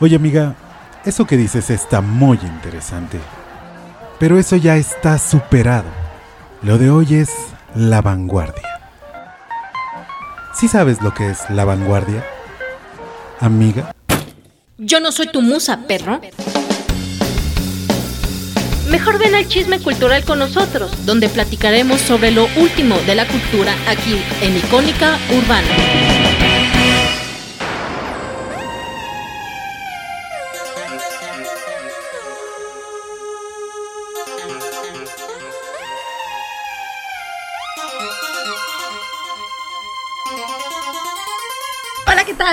Oye amiga, eso que dices está muy interesante. Pero eso ya está superado. Lo de hoy es la vanguardia. ¿Sí sabes lo que es la vanguardia? Amiga. Yo no soy tu musa, perro. Mejor ven al chisme cultural con nosotros, donde platicaremos sobre lo último de la cultura aquí en Icónica Urbana.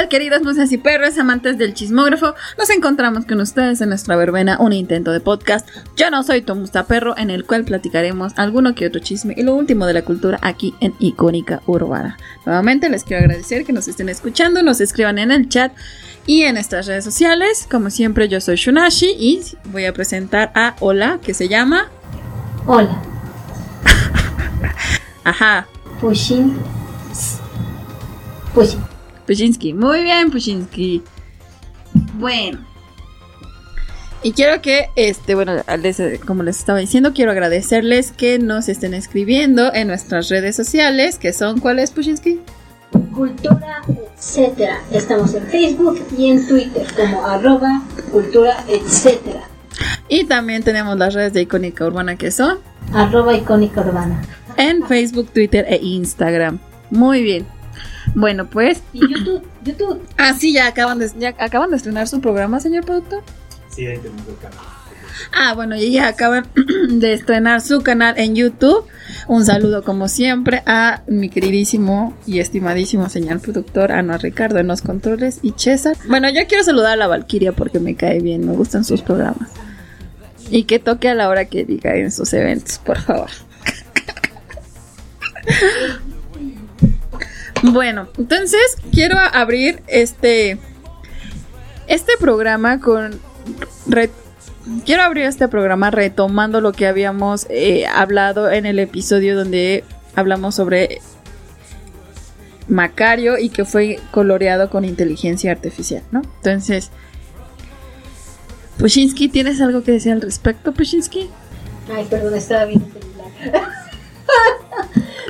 Tal, queridas musas y perros, amantes del chismógrafo? Nos encontramos con ustedes en nuestra verbena, un intento de podcast. Yo no soy tu musta perro, en el cual platicaremos alguno que otro chisme y lo último de la cultura aquí en Icónica Urbana. Nuevamente les quiero agradecer que nos estén escuchando, nos escriban en el chat y en estas redes sociales. Como siempre, yo soy Shunashi y voy a presentar a Hola, que se llama. Hola. Ajá. Pushin. Pushin. Pushinsky. Muy bien, Pushinsky. Bueno. Y quiero que, este, bueno, como les estaba diciendo, quiero agradecerles que nos estén escribiendo en nuestras redes sociales, que son, ¿cuáles, Pushinsky? Cultura, etcétera. Estamos en Facebook y en Twitter como arroba cultura, etcétera. Y también tenemos las redes de Icónica Urbana que son arroba icónica urbana. En Facebook, Twitter e Instagram. Muy bien. Bueno, pues. Y YouTube, YouTube. Ah, sí, ya acaban de, ya acaban de estrenar su programa, señor productor. Sí, ahí tenemos el canal. Ah, bueno, y ya acaban de estrenar su canal en YouTube. Un saludo, como siempre, a mi queridísimo y estimadísimo señor productor, Ana Ricardo en los controles y César. Bueno, yo quiero saludar a la Valquiria porque me cae bien, me gustan sus programas. Y que toque a la hora que diga en sus eventos, por favor. Bueno, entonces quiero abrir este este programa con quiero abrir este programa retomando lo que habíamos eh, hablado en el episodio donde hablamos sobre Macario y que fue coloreado con inteligencia artificial, ¿no? Entonces, Pushinsky, ¿tienes algo que decir al respecto, Pushinsky? Ay, perdón, estaba bien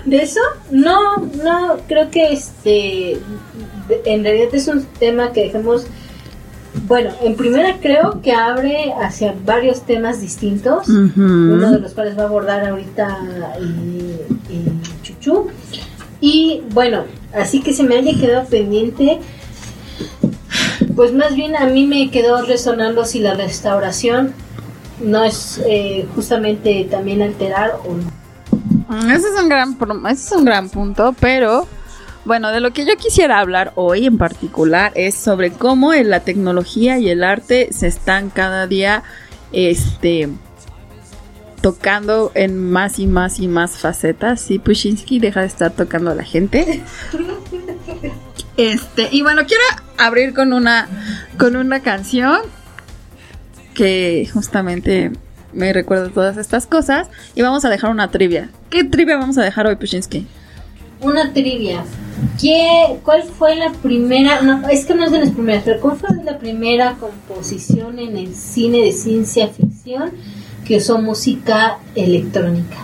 de eso, no, no, creo que este, en realidad es un tema que dejemos, bueno, en primera creo que abre hacia varios temas distintos, uno de los cuales va a abordar ahorita y, Chuchu, y bueno, así que se me haya quedado pendiente, pues más bien a mí me quedó resonando si la restauración no es eh, justamente también alterar o no. Ese es un gran, ese es un gran punto, pero bueno, de lo que yo quisiera hablar hoy en particular es sobre cómo la tecnología y el arte se están cada día este tocando en más y más y más facetas. Sí, Pushinsky deja de estar tocando a la gente. Este, y bueno, quiero abrir con una con una canción que justamente me recuerdo todas estas cosas. Y vamos a dejar una trivia. ¿Qué trivia vamos a dejar hoy, Pushinsky? Una trivia. ¿Qué, ¿Cuál fue la primera? No, es que no es de las primeras, pero ¿cuál fue la primera composición en el cine de ciencia ficción que usó música electrónica?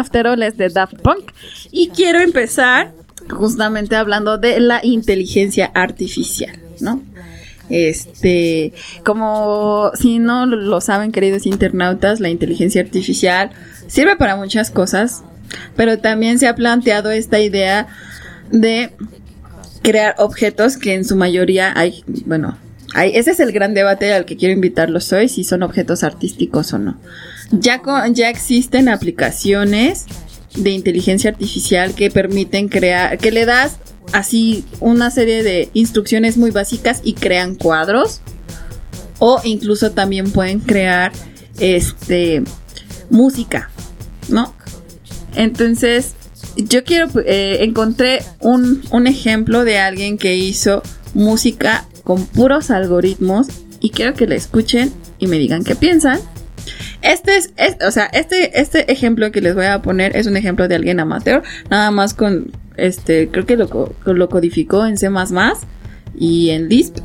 After All es de Daft Punk. Y quiero empezar justamente hablando de la inteligencia artificial, ¿no? Este, como si no lo saben, queridos internautas, la inteligencia artificial sirve para muchas cosas, pero también se ha planteado esta idea de crear objetos que en su mayoría hay, bueno, hay, ese es el gran debate al que quiero invitarlos hoy, si son objetos artísticos o no. Ya, con- ya existen aplicaciones de inteligencia artificial que permiten crear, que le das así una serie de instrucciones muy básicas y crean cuadros. O incluso también pueden crear este música, ¿no? Entonces, yo quiero, eh, encontré un, un ejemplo de alguien que hizo música con puros algoritmos y quiero que la escuchen y me digan qué piensan. Este es, o sea, este, este ejemplo que les voy a poner es un ejemplo de alguien amateur, nada más con, este, creo que lo, lo codificó en C++ y en Lisp,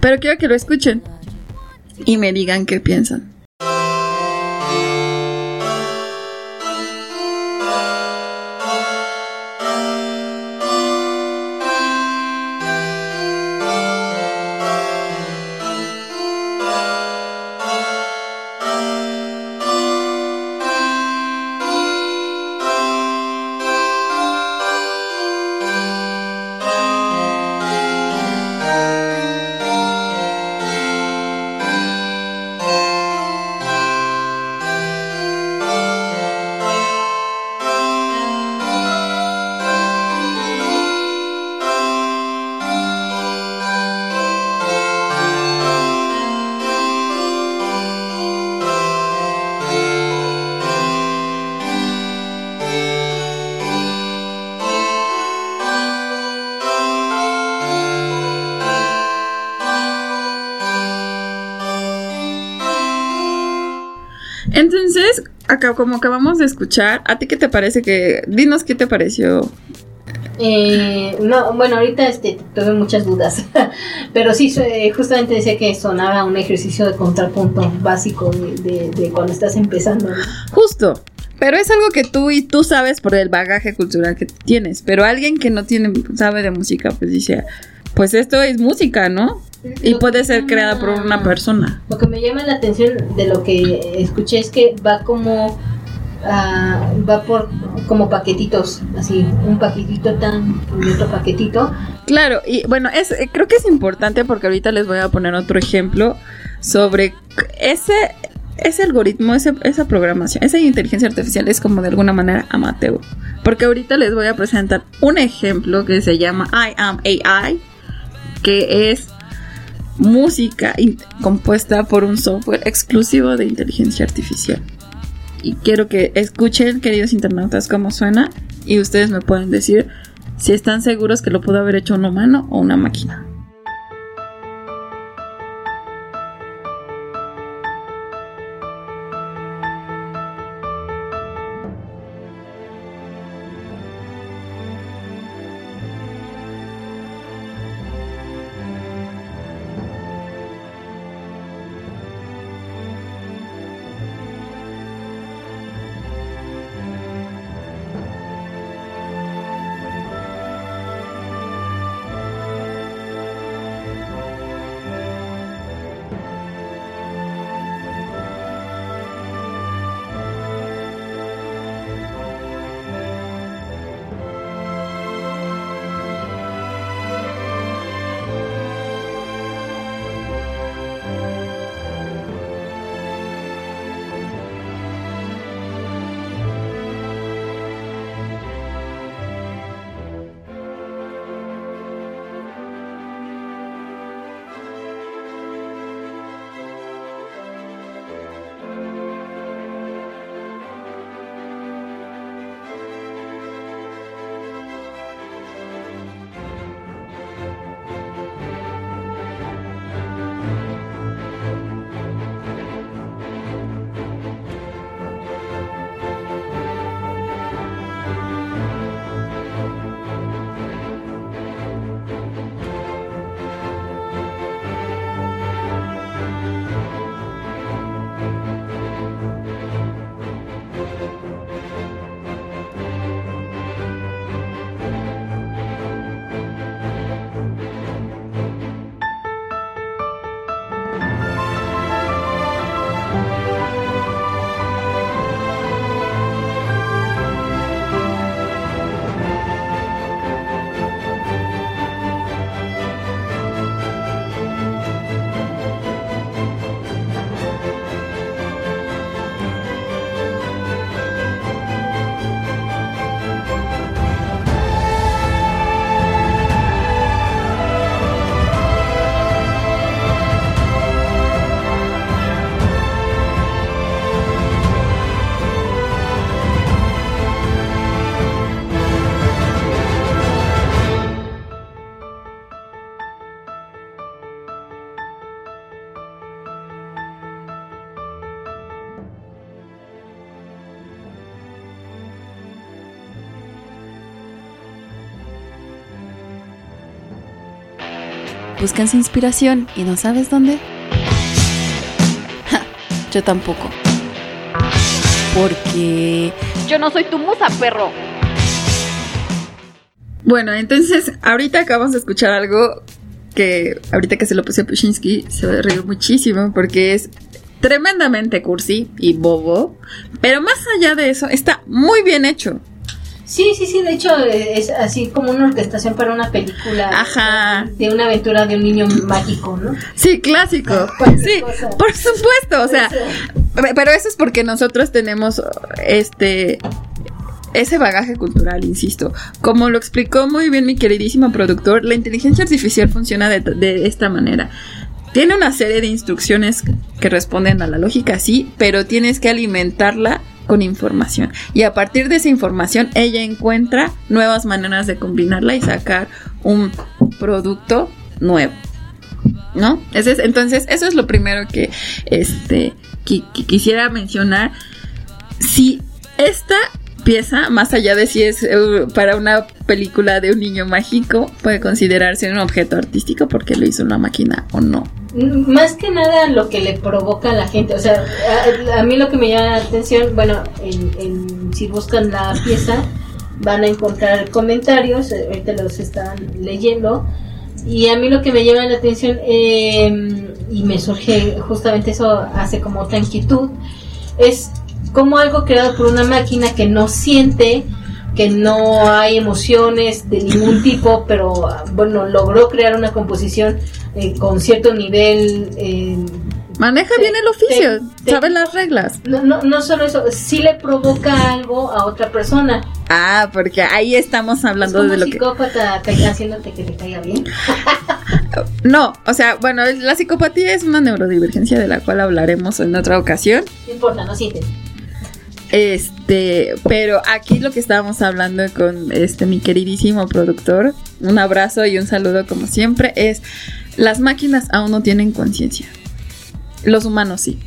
pero quiero que lo escuchen y me digan qué piensan. Acá como acabamos de escuchar, ¿a ti qué te parece que... Dinos qué te pareció. Eh, no, bueno, ahorita este, tuve muchas dudas, pero sí, justamente decía que sonaba un ejercicio de contrapunto básico de, de- de cuando estás empezando. Justo. Pero es algo que tú y tú sabes por el bagaje cultural que tienes. Pero alguien que no tiene, sabe de música, pues dice, pues esto es música, ¿no? Y puede ser creada por una persona. Lo que me llama la atención de lo que escuché es que va como ah, va por como paquetitos, así un paquetito tan y otro paquetito. Claro, y bueno, es, eh, creo que es importante porque ahorita les voy a poner otro ejemplo sobre ese, ese algoritmo, ese- esa programación, esa inteligencia artificial es como de alguna manera amateur. Porque ahorita les voy a presentar un ejemplo que se llama I Am AI, que es música compuesta por un software exclusivo de inteligencia artificial. Y quiero que escuchen, queridos internautas, cómo suena y ustedes me pueden decir si están seguros que lo pudo haber hecho un humano o una máquina. Buscas inspiración y no sabes dónde? yo tampoco. Porque yo no soy tu musa, perro. Bueno, entonces ahorita acabamos de escuchar algo que ahorita que se lo puse a Pushinsky se rió muchísimo porque es tremendamente cursi y bobo, pero más allá de eso está muy bien hecho. Sí, sí, sí, de hecho es así como una orquestación para una película Ajá. de una aventura de un niño mágico, ¿no? Sí, clásico. Sí, por supuesto, o sea, pero eso es porque nosotros tenemos este ese bagaje cultural, insisto. Como lo explicó muy bien mi queridísimo productor, la inteligencia artificial funciona de, de, esta manera. Tiene una serie de instrucciones que responden a la lógica, sí, pero tienes que alimentarla con información. Y a partir de esa información, ella encuentra nuevas maneras de combinarla y sacar un producto nuevo. ¿No? entonces, eso es lo primero que, este, quisiera mencionar. Si esta pieza, más allá de si es eh, para una película de un niño mágico, puede considerarse un objeto artístico porque lo hizo una máquina o no. Más que nada lo que le provoca a la gente, o sea, a, mí lo que me llama la atención, bueno, si buscan la pieza, van a encontrar comentarios, eh, ahorita los están leyendo, y a mí lo que me llama la atención, em, y me surge justamente eso hace como otra inquietud, es como algo creado por una máquina que no siente, que no hay emociones de ningún tipo, pero bueno, logró crear una composición eh, con cierto nivel. Eh, Maneja bien el oficio, sabe las reglas. No, no, no solo eso, sí le provoca algo a otra persona. Ah, porque ahí estamos hablando de lo psicópata que haciéndote que te caiga bien. no, o sea, bueno, la psicopatía es una neurodivergencia de la cual hablaremos en otra ocasión. No importa, no sientes. Este, pero aquí lo que estábamos hablando con este mi queridísimo productor, un abrazo y un saludo como siempre, es las máquinas aún no tienen conciencia. Los humanos sí.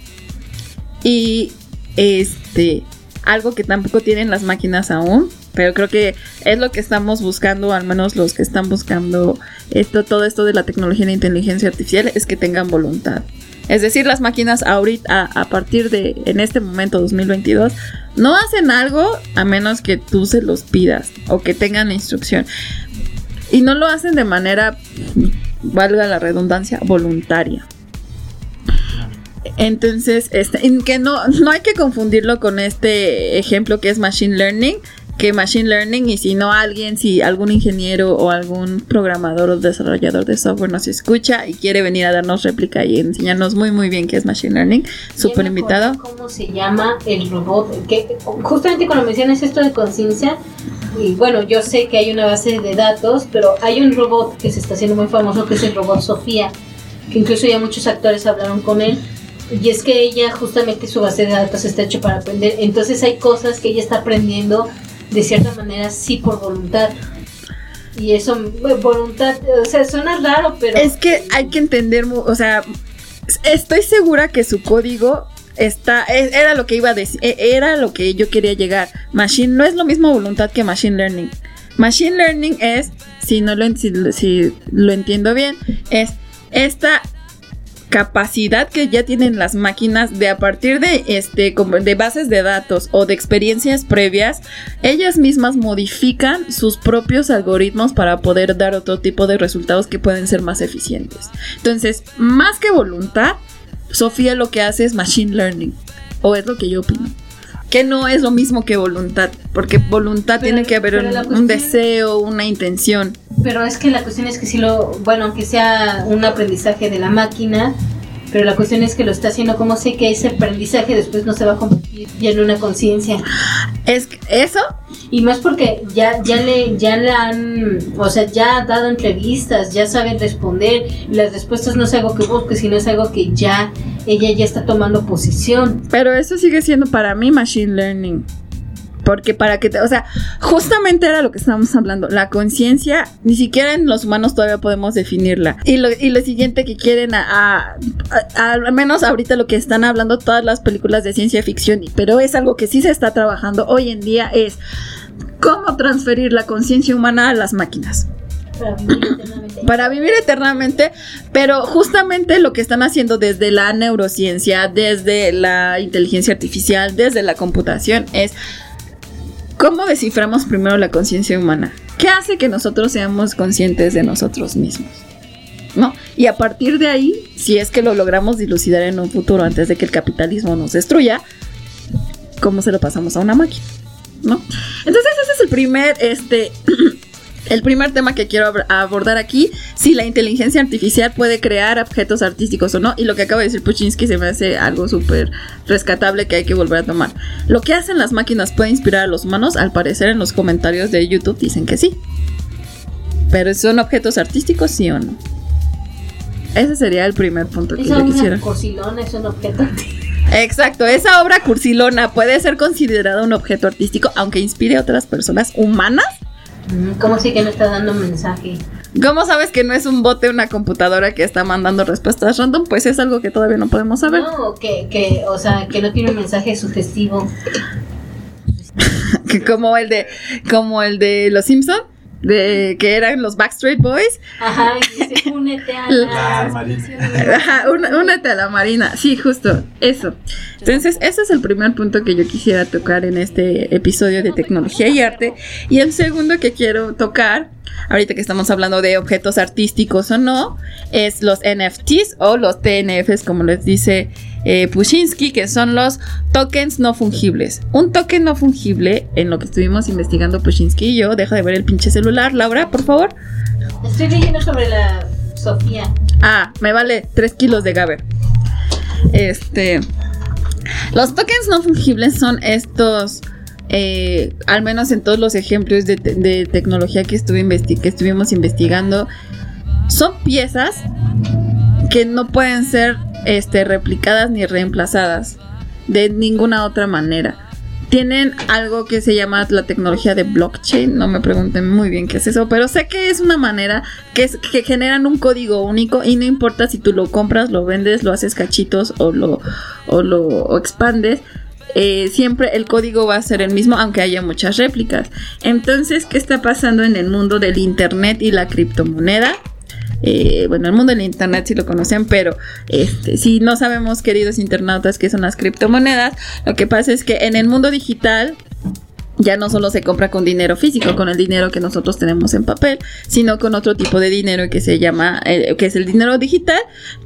Y este, algo que tampoco tienen las máquinas aún, pero creo que es lo que estamos buscando, al menos los que están buscando esto, todo esto de la tecnología de inteligencia artificial, es que tengan voluntad. Es decir, las máquinas ahorita, a, a partir de, en este momento 2022, no hacen algo a menos que tú se los pidas o que tengan instrucción. Y no lo hacen de manera, valga la redundancia, voluntaria. Entonces, este, en que no, no hay que confundirlo con este ejemplo que es Machine Learning, que Machine Learning y si no alguien, si algún ingeniero o algún programador o desarrollador de software nos escucha y quiere venir a darnos réplica y enseñarnos muy muy bien qué es Machine Learning, súper invitado. ¿Cómo se llama el robot? Que justamente cuando mencionas esto de conciencia, y bueno, yo sé que hay una base de datos, pero hay un robot que se está haciendo muy famoso que es el robot Sofía, que incluso ya muchos actores hablaron con él. Y es que ella justamente su base de datos está hecho para aprender. Entonces hay cosas que ella está aprendiendo de cierta manera sí por voluntad. Y eso, voluntad, o sea, suena raro, pero... Es que hay que entender, o sea, estoy segura que su código está, e- era lo que iba a decir, e- era lo que yo quería llegar. Machine no es lo mismo voluntad que machine learning. Machine learning es, si no lo- si lo entiendo bien, es esta capacidad que ya tienen las máquinas de a partir de este de bases de datos o de experiencias previas ellas mismas modifican sus propios algoritmos para poder dar otro tipo de resultados que pueden ser más eficientes. Entonces más que voluntad Sofía lo que hace es machine learning o es lo que yo opino que no es lo mismo que voluntad porque voluntad Pero- tiene que haber un, deseo una intención Pero es que la cuestión es que si lo, bueno, aunque sea un aprendizaje de la máquina, pero la cuestión es que lo está haciendo como sé que ese aprendizaje después no se va a convertir ya en una conciencia. es eso Y más porque ya, ya le, ya le han, o sea, ya ha dado entrevistas, ya sabe responder, y las respuestas no es algo que busque, sino es algo que ya, ella ya está tomando posición. Pero eso sigue siendo para mí machine learning. Porque para que te, o sea, justamente era lo que estábamos hablando. La conciencia, ni siquiera en los humanos todavía podemos definirla. Y lo, y lo siguiente que quieren, a, a- a- al menos ahorita lo que están hablando todas las películas de ciencia ficción, pero es algo que sí se está trabajando hoy en día, es cómo transferir la conciencia humana a las máquinas Para vivir eternamente. para vivir eternamente, pero justamente lo que están haciendo desde la neurociencia, desde la inteligencia artificial, desde la computación es cómo desciframos primero la conciencia humana. ¿Qué hace que nosotros seamos conscientes de nosotros mismos? ¿No? Y a partir de ahí, si es que lo logramos dilucidar en un futuro antes de que el capitalismo nos destruya, ¿cómo se lo pasamos a una máquina? ¿No? Entonces ese es el primer, este, el primer tema que quiero ab- abordar aquí, si la inteligencia artificial puede crear objetos artísticos o no, y lo que acaba de decir Puchinsky se me hace algo súper rescatable que hay que volver a tomar. Lo que hacen las máquinas puede inspirar a los humanos, al parecer en los comentarios de YouTube dicen que sí. Pero ¿son objetos artísticos, sí o no? Ese sería el primer punto que yo quisiera. es un objeto. Exacto, esa obra cursilona puede ser considerada un objeto artístico, aunque inspire a otras personas humanas. ¿Cómo sé que no está dando mensaje? ¿Cómo sabes que no es un bote, una computadora que está mandando respuestas random? Pues es algo que todavía no podemos saber. No, que, que, o sea, que no tiene un mensaje sugestivo. Como el de, como el de los Simpson, de que eran los Backstreet Boys. Ajá, y dice, únete a La. Marina. Ajá, un- únete a la marina. Sí, justo, eso. Entonces, ese es el primer punto que yo quisiera tocar en este episodio de tecnología y arte. Y el segundo que quiero tocar, ahorita que estamos hablando de objetos artísticos o no, es los NFTs o los TNFs, como les dice eh, Pushinsky, que son los tokens no fungibles. Un token no fungible, en lo que estuvimos investigando Pushinsky y yo, deja de ver el pinche celular, Laura, por favor. Estoy leyendo sobre la Sofía. Ah, me vale 3 kilos de Gaber. Este. Los tokens no fungibles son estos. eh, al menos en todos los ejemplos de, te- de tecnología que, estuve investi- que estuvimos investigando. Son piezas que no pueden ser este, replicadas ni reemplazadas de ninguna otra manera. tienen algo que se llama la tecnología de blockchain. No me pregunten muy bien qué es eso, pero sé que es una manera que, es, que generan un código único y no importa si tú lo compras, lo vendes, lo haces cachitos o lo, o lo expandes. eh, siempre el código va a ser el mismo, aunque haya muchas réplicas. Entonces, ¿qué está pasando en el mundo del Internet y la criptomoneda? Eh, bueno, el mundo del internet sí lo conocen, pero este, si no sabemos, queridos internautas, qué son las criptomonedas, lo que pasa es que en el mundo digital ya no solo se compra con dinero físico, con el dinero que nosotros tenemos en papel, sino con otro tipo de dinero que se llama, eh, que es el dinero digital,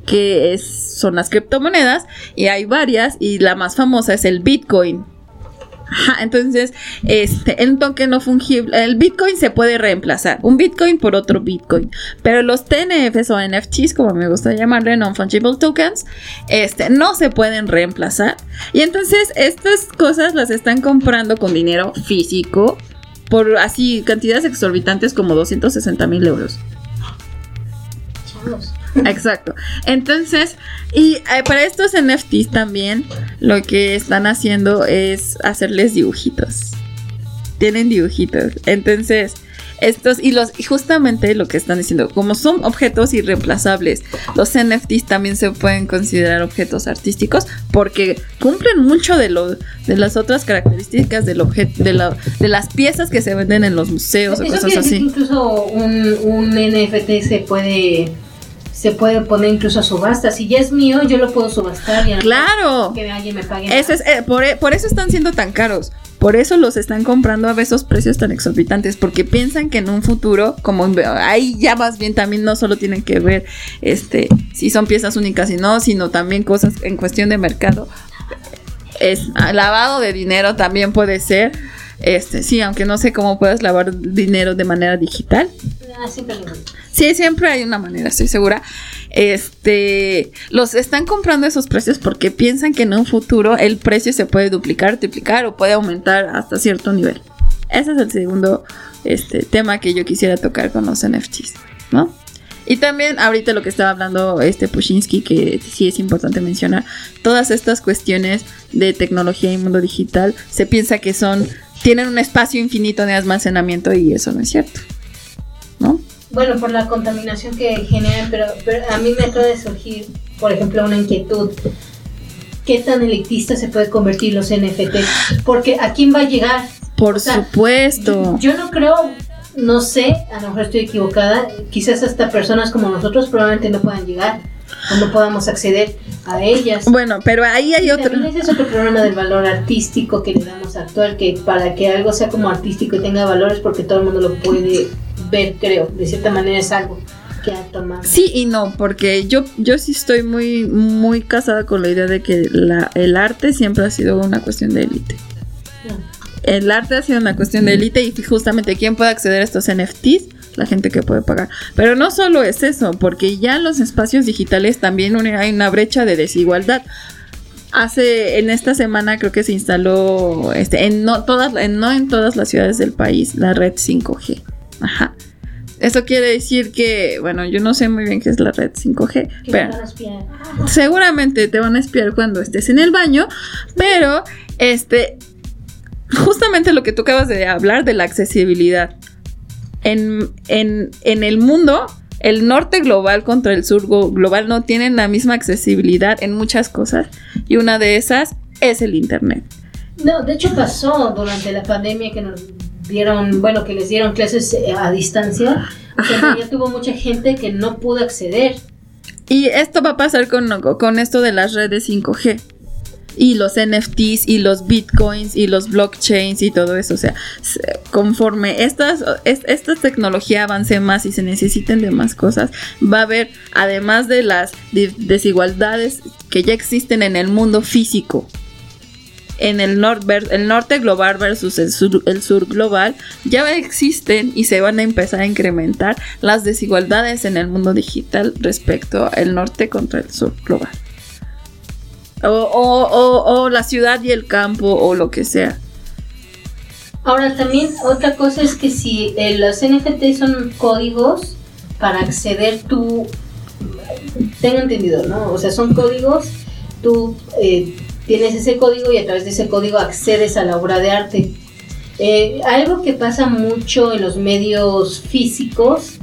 que es, son las criptomonedas, y hay varias, y la más famosa es el Bitcoin. Entonces, este, el token no fungible, el Bitcoin se puede reemplazar, un Bitcoin por otro Bitcoin, pero los TNFs o NFTs, como me gusta llamarle, non-fungible tokens, este, no se pueden reemplazar. Y entonces, estas cosas las están comprando con dinero físico por así cantidades exorbitantes como 260 mil euros. Exacto. Entonces, y eh, para estos NFTs también lo que están haciendo es hacerles dibujitos. Tienen dibujitos. Entonces, estos y los y justamente lo que están diciendo, como son objetos irreemplazables, los NFTs también se pueden considerar objetos artísticos porque cumplen mucho de lo de las otras características del objeto de, la- de las piezas que se venden en los museos o cosas así. incluso un, un NFT se puede se puede poner incluso a subasta. Si ya es mío, yo lo puedo subastar y Claro. que alguien me pague. Ese es, eh, por, e- por eso están siendo tan caros. Por eso los están comprando a esos precios tan exorbitantes. Porque piensan que en un futuro, como ahí ya más bien también no solo tienen que ver este si son piezas únicas y no, sino también cosas en cuestión de mercado. Es ah, lavado de dinero también puede ser. Este, sí, aunque no sé cómo puedes lavar dinero de manera digital. Ah, siempre. Sí, siempre hay una manera, estoy segura. Este, los están comprando esos precios porque piensan que en un futuro el precio se puede duplicar, triplicar o puede aumentar hasta cierto nivel. Ese es el segundo este, tema que yo quisiera tocar con los NFTs, ¿no? Y también ahorita lo que estaba hablando este Pushinsky, que sí es importante mencionar, todas estas cuestiones de tecnología y mundo digital se piensa que son, tienen un espacio infinito de almacenamiento y eso no es cierto, ¿no? Bueno, por la contaminación que generan, pero, pero a mí me acaba de surgir, por ejemplo, una inquietud. ¿Qué tan elitista se puede convertir los NFT? Porque ¿a quién va a llegar? Por O sea, supuesto. Yo no creo, no sé, a lo mejor estoy equivocada, quizás hasta personas como nosotros probablemente no puedan llegar o no podamos acceder a ellas. Bueno, pero ahí hay otro. También ese es otro problema del valor artístico que le damos actual, que para que algo sea como artístico y tenga valores porque todo el mundo lo puede ver, creo. De cierta manera es algo que ha tomado. Sí y no, porque yo, yo sí estoy muy, muy casada con la idea de que la, el arte siempre ha sido una cuestión de élite. El arte ha sido una cuestión de élite y justamente quién puede acceder a estos NFTs, la gente que puede pagar. Pero no solo es eso, porque ya en los espacios digitales también hay una brecha de desigualdad. Hace en esta semana creo que se instaló este en no todas en, no en todas las ciudades del país la red 5G. Ajá. Eso quiere decir que, bueno, yo no sé muy bien qué es la red 5G, Que pero seguramente te van a espiar cuando estés en el baño, pero este justamente lo que tú acabas de hablar de la accesibilidad. En, en, en el mundo, el norte global contra el sur global no tienen la misma accesibilidad en muchas cosas y una de esas es el internet. No, de hecho pasó durante la pandemia que nos dieron, bueno, que les dieron clases eh, a distancia. Ya tuvo mucha gente que no pudo acceder. Y esto va a pasar con, con esto de las redes 5G. Y los NFTs y los bitcoins y los blockchains y todo eso. O sea, conforme estas, es- esta tecnología avance más y se necesiten de más cosas, va a haber, además de las desigualdades que ya existen en el mundo físico, en el, nor- el norte global versus el sur, el sur global, ya existen y se van a empezar a incrementar las desigualdades en el mundo digital respecto al norte contra el sur global. O, o- o- la ciudad y el campo o lo que sea. Ahora también otra cosa es que si eh, los NFT son códigos para acceder tú, tengo entendido, ¿no? O sea, son códigos, tú eh, tienes ese código y a través de ese código accedes a la obra de arte. Eh, algo que pasa mucho en los medios físicos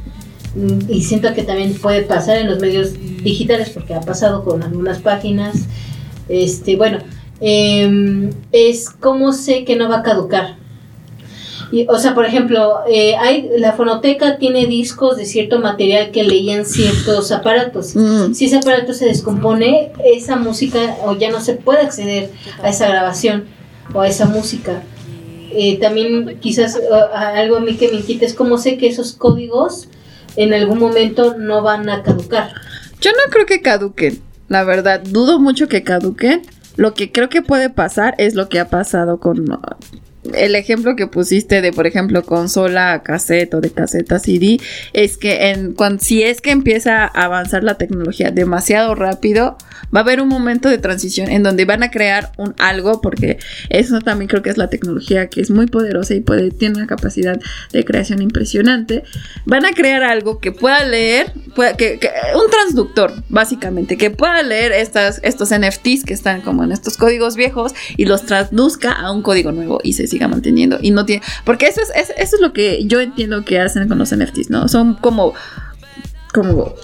mm, y siento que también puede pasar en los medios digitales porque ha pasado con algunas páginas, este, bueno, em, es cómo sé que no va a caducar. Y, o sea, por ejemplo, eh, hay, la fonoteca tiene discos de cierto material que leían ciertos aparatos. Mm. Si ese aparato se descompone, esa música o ya no se puede acceder a esa grabación o a esa música. Eh, también quizás eh, algo a mí que me inquieta es cómo sé que esos códigos en algún momento no van a caducar. Yo no creo que caduquen, la verdad, dudo mucho que caduquen. Lo que creo que puede pasar es lo que ha pasado con el ejemplo que pusiste de, por ejemplo, consola a cassette o de cassette a CD, es que en, cuan- si es que empieza a avanzar la tecnología demasiado rápido, va a haber un momento de transición en donde van a crear un algo, porque eso también creo que es la tecnología que es muy poderosa y puede, tiene una capacidad de creación impresionante. Van a crear algo que pueda leer, pueda- que, que- un transductor, básicamente, que pueda leer estas, estos NFTs que están como en estos códigos viejos y los traduzca a un código nuevo y se siga manteniendo. Y no tiene. Porque eso es, es- eso es lo que yo entiendo que hacen con los NFTs, ¿no? Son como. como.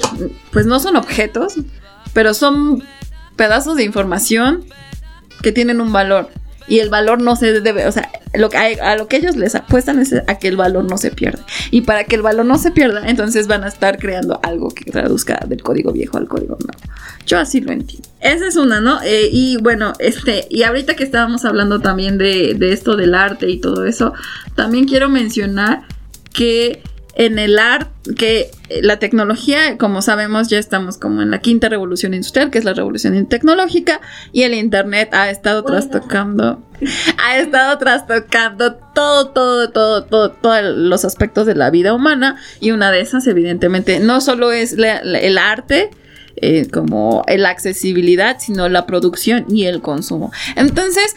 Pues no son objetos, pero son pedazos de información que tienen un valor. Y el valor no se debe, o sea, lo que, a lo que ellos les apuestan es a que el valor no se pierda. Y para que el valor no se pierda, entonces van a estar creando algo que traduzca del código viejo al código nuevo. Yo así lo entiendo. Esa es una, ¿no? Eh, y bueno, este, y ahorita que estábamos hablando también de, de esto del arte y todo eso, también quiero mencionar que en el arte, que la tecnología, como sabemos, ya estamos como en la quinta revolución industrial, que es la revolución tecnológica, y el Internet ha estado Bueno. trastocando, ha estado trastocando todo, todo, todo, todo, todos los aspectos de la vida humana, y una de esas, evidentemente, no solo es la- la- el arte, eh, como la accesibilidad, sino la producción y el consumo. Entonces,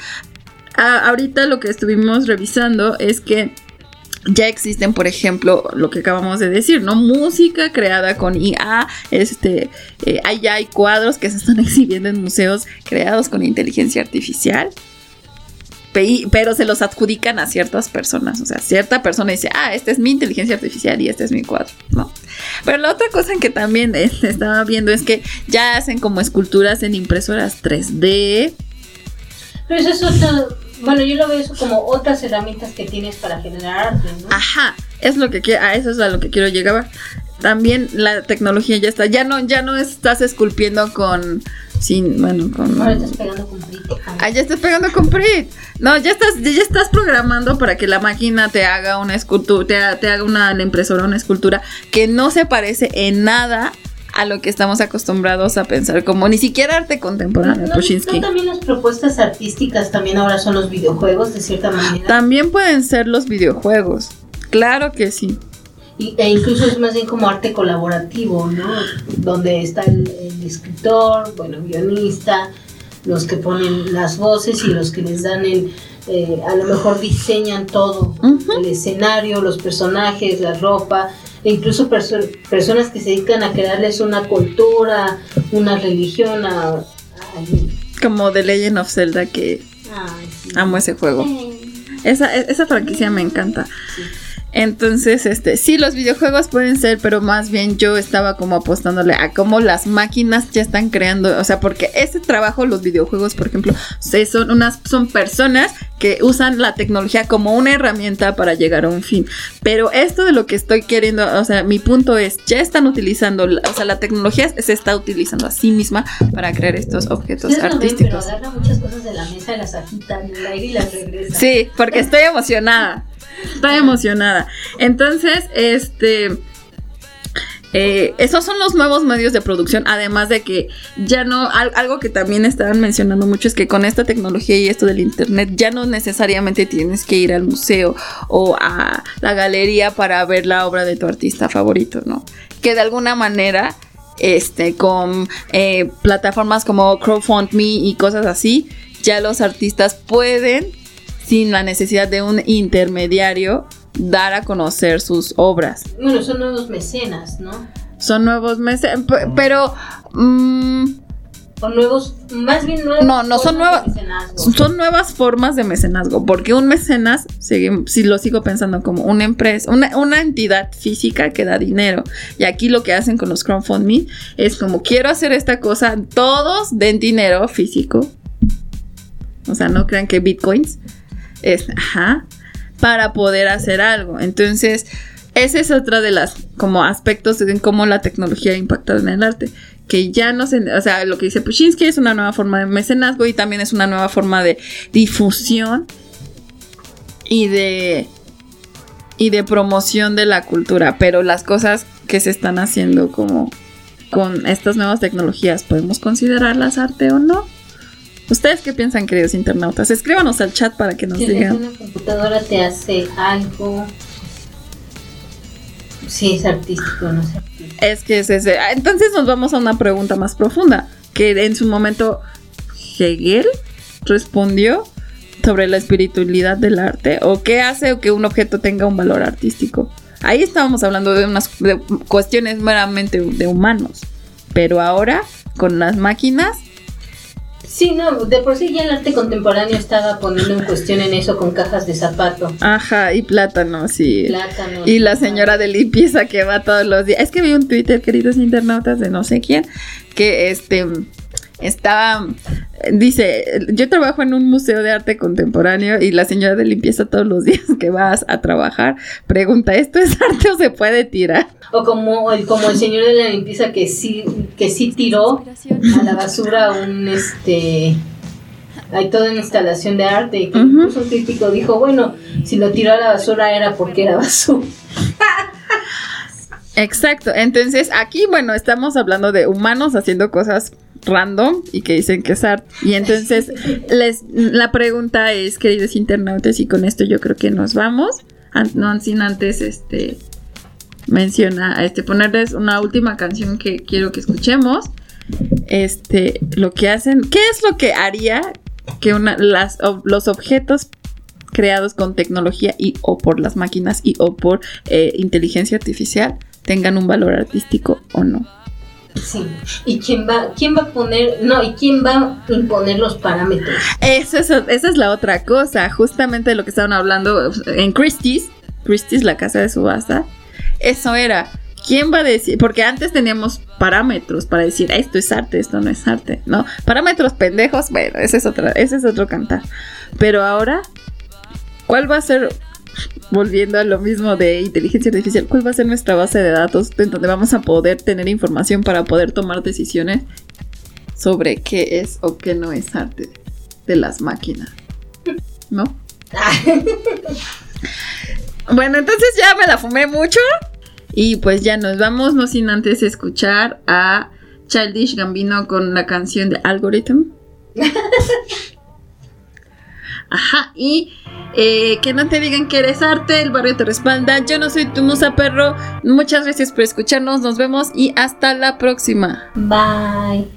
a- ahorita lo que estuvimos revisando es que ya existen, por ejemplo, lo que acabamos de decir, ¿no? Música creada con IA, este, eh, allá hay cuadros que se están exhibiendo en museos creados con inteligencia artificial. Pe- Pero se los adjudican a ciertas personas. O sea, cierta persona dice, ah, esta es mi inteligencia artificial y este es mi cuadro, ¿no? Pero la otra cosa que también eh, estaba viendo es que ya hacen como esculturas en impresoras 3D. Pero eso es otro, bueno, yo lo veo eso como otras herramientas que tienes para generar arte, ¿no? Ajá, es lo que a eso es a lo que quiero llegar. También la tecnología ya está, ya no, ya no estás esculpiendo con, sin, bueno, con. Ahora estás pegando con Brit. Ah, ya estás pegando con Prit. No, ya estás, ya estás programando para que la máquina te haga una escultura, te, te haga una, la impresora una escultura que no se parece en nada a lo que estamos acostumbrados a pensar como ni siquiera arte contemporáneo, No, no, también las propuestas artísticas también ahora son los videojuegos de cierta manera. También pueden ser los videojuegos. Claro que sí. Y- e incluso es más bien como arte colaborativo, ¿no? Donde está el, el escritor, bueno, guionista, los que ponen las voces y los que les dan el, eh, a lo mejor diseñan todo, Ujú. el escenario, los personajes, la ropa, incluso perso- personas que se dedican a crearles una cultura, una religión, a, a- Como The Legend of Zelda que ay, sí. amo ese juego. Esa, e- esa franquicia me encanta. Entonces, este, sí, los videojuegos pueden ser, pero más bien yo estaba como apostándole a cómo las máquinas ya están creando, o sea, porque ese trabajo, los videojuegos, por ejemplo, se- son unas, son personas que usan la tecnología como una herramienta para llegar a un fin. Pero esto de lo que estoy queriendo, o sea, mi punto es, ya están utilizando, o sea, la tecnología se está utilizando a sí misma para crear estos objetos ven, artísticos. pero muchas cosas de la mesa, las agita en el aire y las. Sí, porque estoy emocionada. Estoy emocionada. Entonces, este. eh, esos son los nuevos medios de producción, además de que ya no, al- algo que también estaban mencionando mucho es que con esta tecnología y esto del internet ya no necesariamente tienes que ir al museo o a la galería para ver la obra de tu artista favorito, ¿no? Que de alguna manera, este, con eh, plataformas como CrowdFundMe y cosas así, ya los artistas pueden sin la necesidad de un intermediario dar a conocer sus obras. Bueno, son nuevos mecenas, ¿no? Son nuevos p- pero mm, o nuevos, más bien nuevos. No, no son nuevas. Son nuevas formas de mecenazgo, porque un mecenas, si lo sigo pensando como una empresa, una, una entidad física que da dinero. Y aquí lo que hacen con los crowdfunding es como quiero hacer esta cosa, todos den dinero físico. O sea, no crean que bitcoins es, ajá, para poder hacer algo. Entonces, ese es otro de las como aspectos en cómo la tecnología ha impactado en el arte. Que ya no se, o sea, lo que dice Pushinsky es una nueva forma de mecenazgo y también es una nueva forma de difusión y de y de promoción de la cultura, pero las cosas que se están haciendo como con estas nuevas tecnologías, ¿podemos considerarlas arte o no? ¿Ustedes qué piensan, queridos internautas? Escríbanos al chat para que nos Si digan. una computadora te hace algo, si es artístico no sé. Es que es ese. Ah, Entonces nos vamos a una pregunta más profunda. Que en su momento Hegel respondió sobre la espiritualidad del arte. O qué hace que un objeto tenga un valor artístico. Ahí estábamos hablando de unas de cuestiones meramente de humanos. Pero ahora, con las máquinas, Sí, no, de por sí ya el arte contemporáneo estaba poniendo en cuestión en eso con cajas de zapato, ajá, y plátanos y. plátano. Y la señora de limpieza que va todos los días. Es que vi un Twitter, queridos internautas, de no sé quién, que este estaba. Dice: Yo trabajo en un museo de arte contemporáneo y la señora de limpieza todos los días que vas a trabajar pregunta: ¿esto es arte o se puede tirar? O como el, como el señor de la limpieza que sí, que sí tiró a la basura un este hay toda una instalación de arte y que incluso un crítico dijo, bueno, si lo tiró a la basura era porque era basura. Exacto. Entonces, aquí, bueno, estamos hablando de humanos haciendo cosas random y que dicen que es arte. Y entonces, les, la pregunta es, queridos internautas, y con esto yo creo que nos vamos. An- no sin antes este menciona, este, ponerles una última canción que quiero que escuchemos. Este, lo que hacen, ¿qué es lo que haría que una, las, los objetos creados con tecnología y o por las máquinas y o por eh, inteligencia artificial tengan un valor artístico o no? Sí. ¿Y quién va, quién va a poner, no, y quién va a imponer los parámetros? Eso es, esa es la otra cosa, justamente de lo que estaban hablando en Christie's, Christie's, la casa de subasta, eso era, ¿quién va a decir? Porque antes teníamos parámetros para decir, esto es arte, esto no es arte, ¿no? Parámetros pendejos, bueno, ese es, otra, ese es otro cantar. Pero ahora, ¿cuál va a ser, volviendo a lo mismo de inteligencia artificial, cuál va a ser nuestra base de datos en donde vamos a poder tener información para poder tomar decisiones sobre qué es o qué no es arte de las máquinas? ¿No? Bueno, entonces ya me la fumé mucho. Y pues ya nos vamos, no sin antes escuchar a Childish Gambino con la canción de Algorithm. Ajá, y eh, que no te digan que eres arte, el barrio te respalda. Yo no soy tu musa perro. Muchas gracias por escucharnos, nos vemos y hasta la próxima. Bye.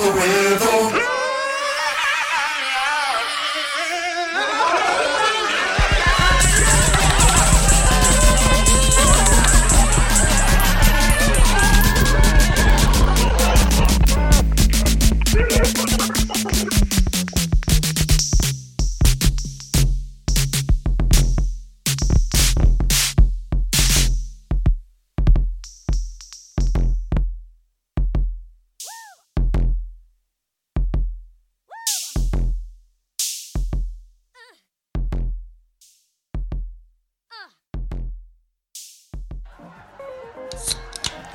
the rhythm.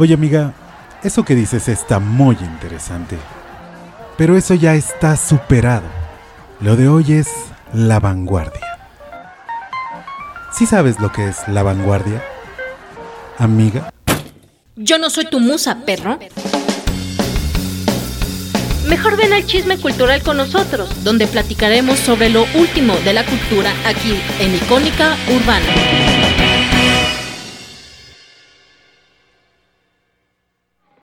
Oye amiga, eso que dices está muy interesante. Pero eso ya está superado. Lo de hoy es la vanguardia. ¿Sí sabes lo que es la vanguardia? Amiga. Yo no soy tu musa, perro. Mejor ven al chisme cultural con nosotros, donde platicaremos sobre lo último de la cultura aquí en Icónica Urbana.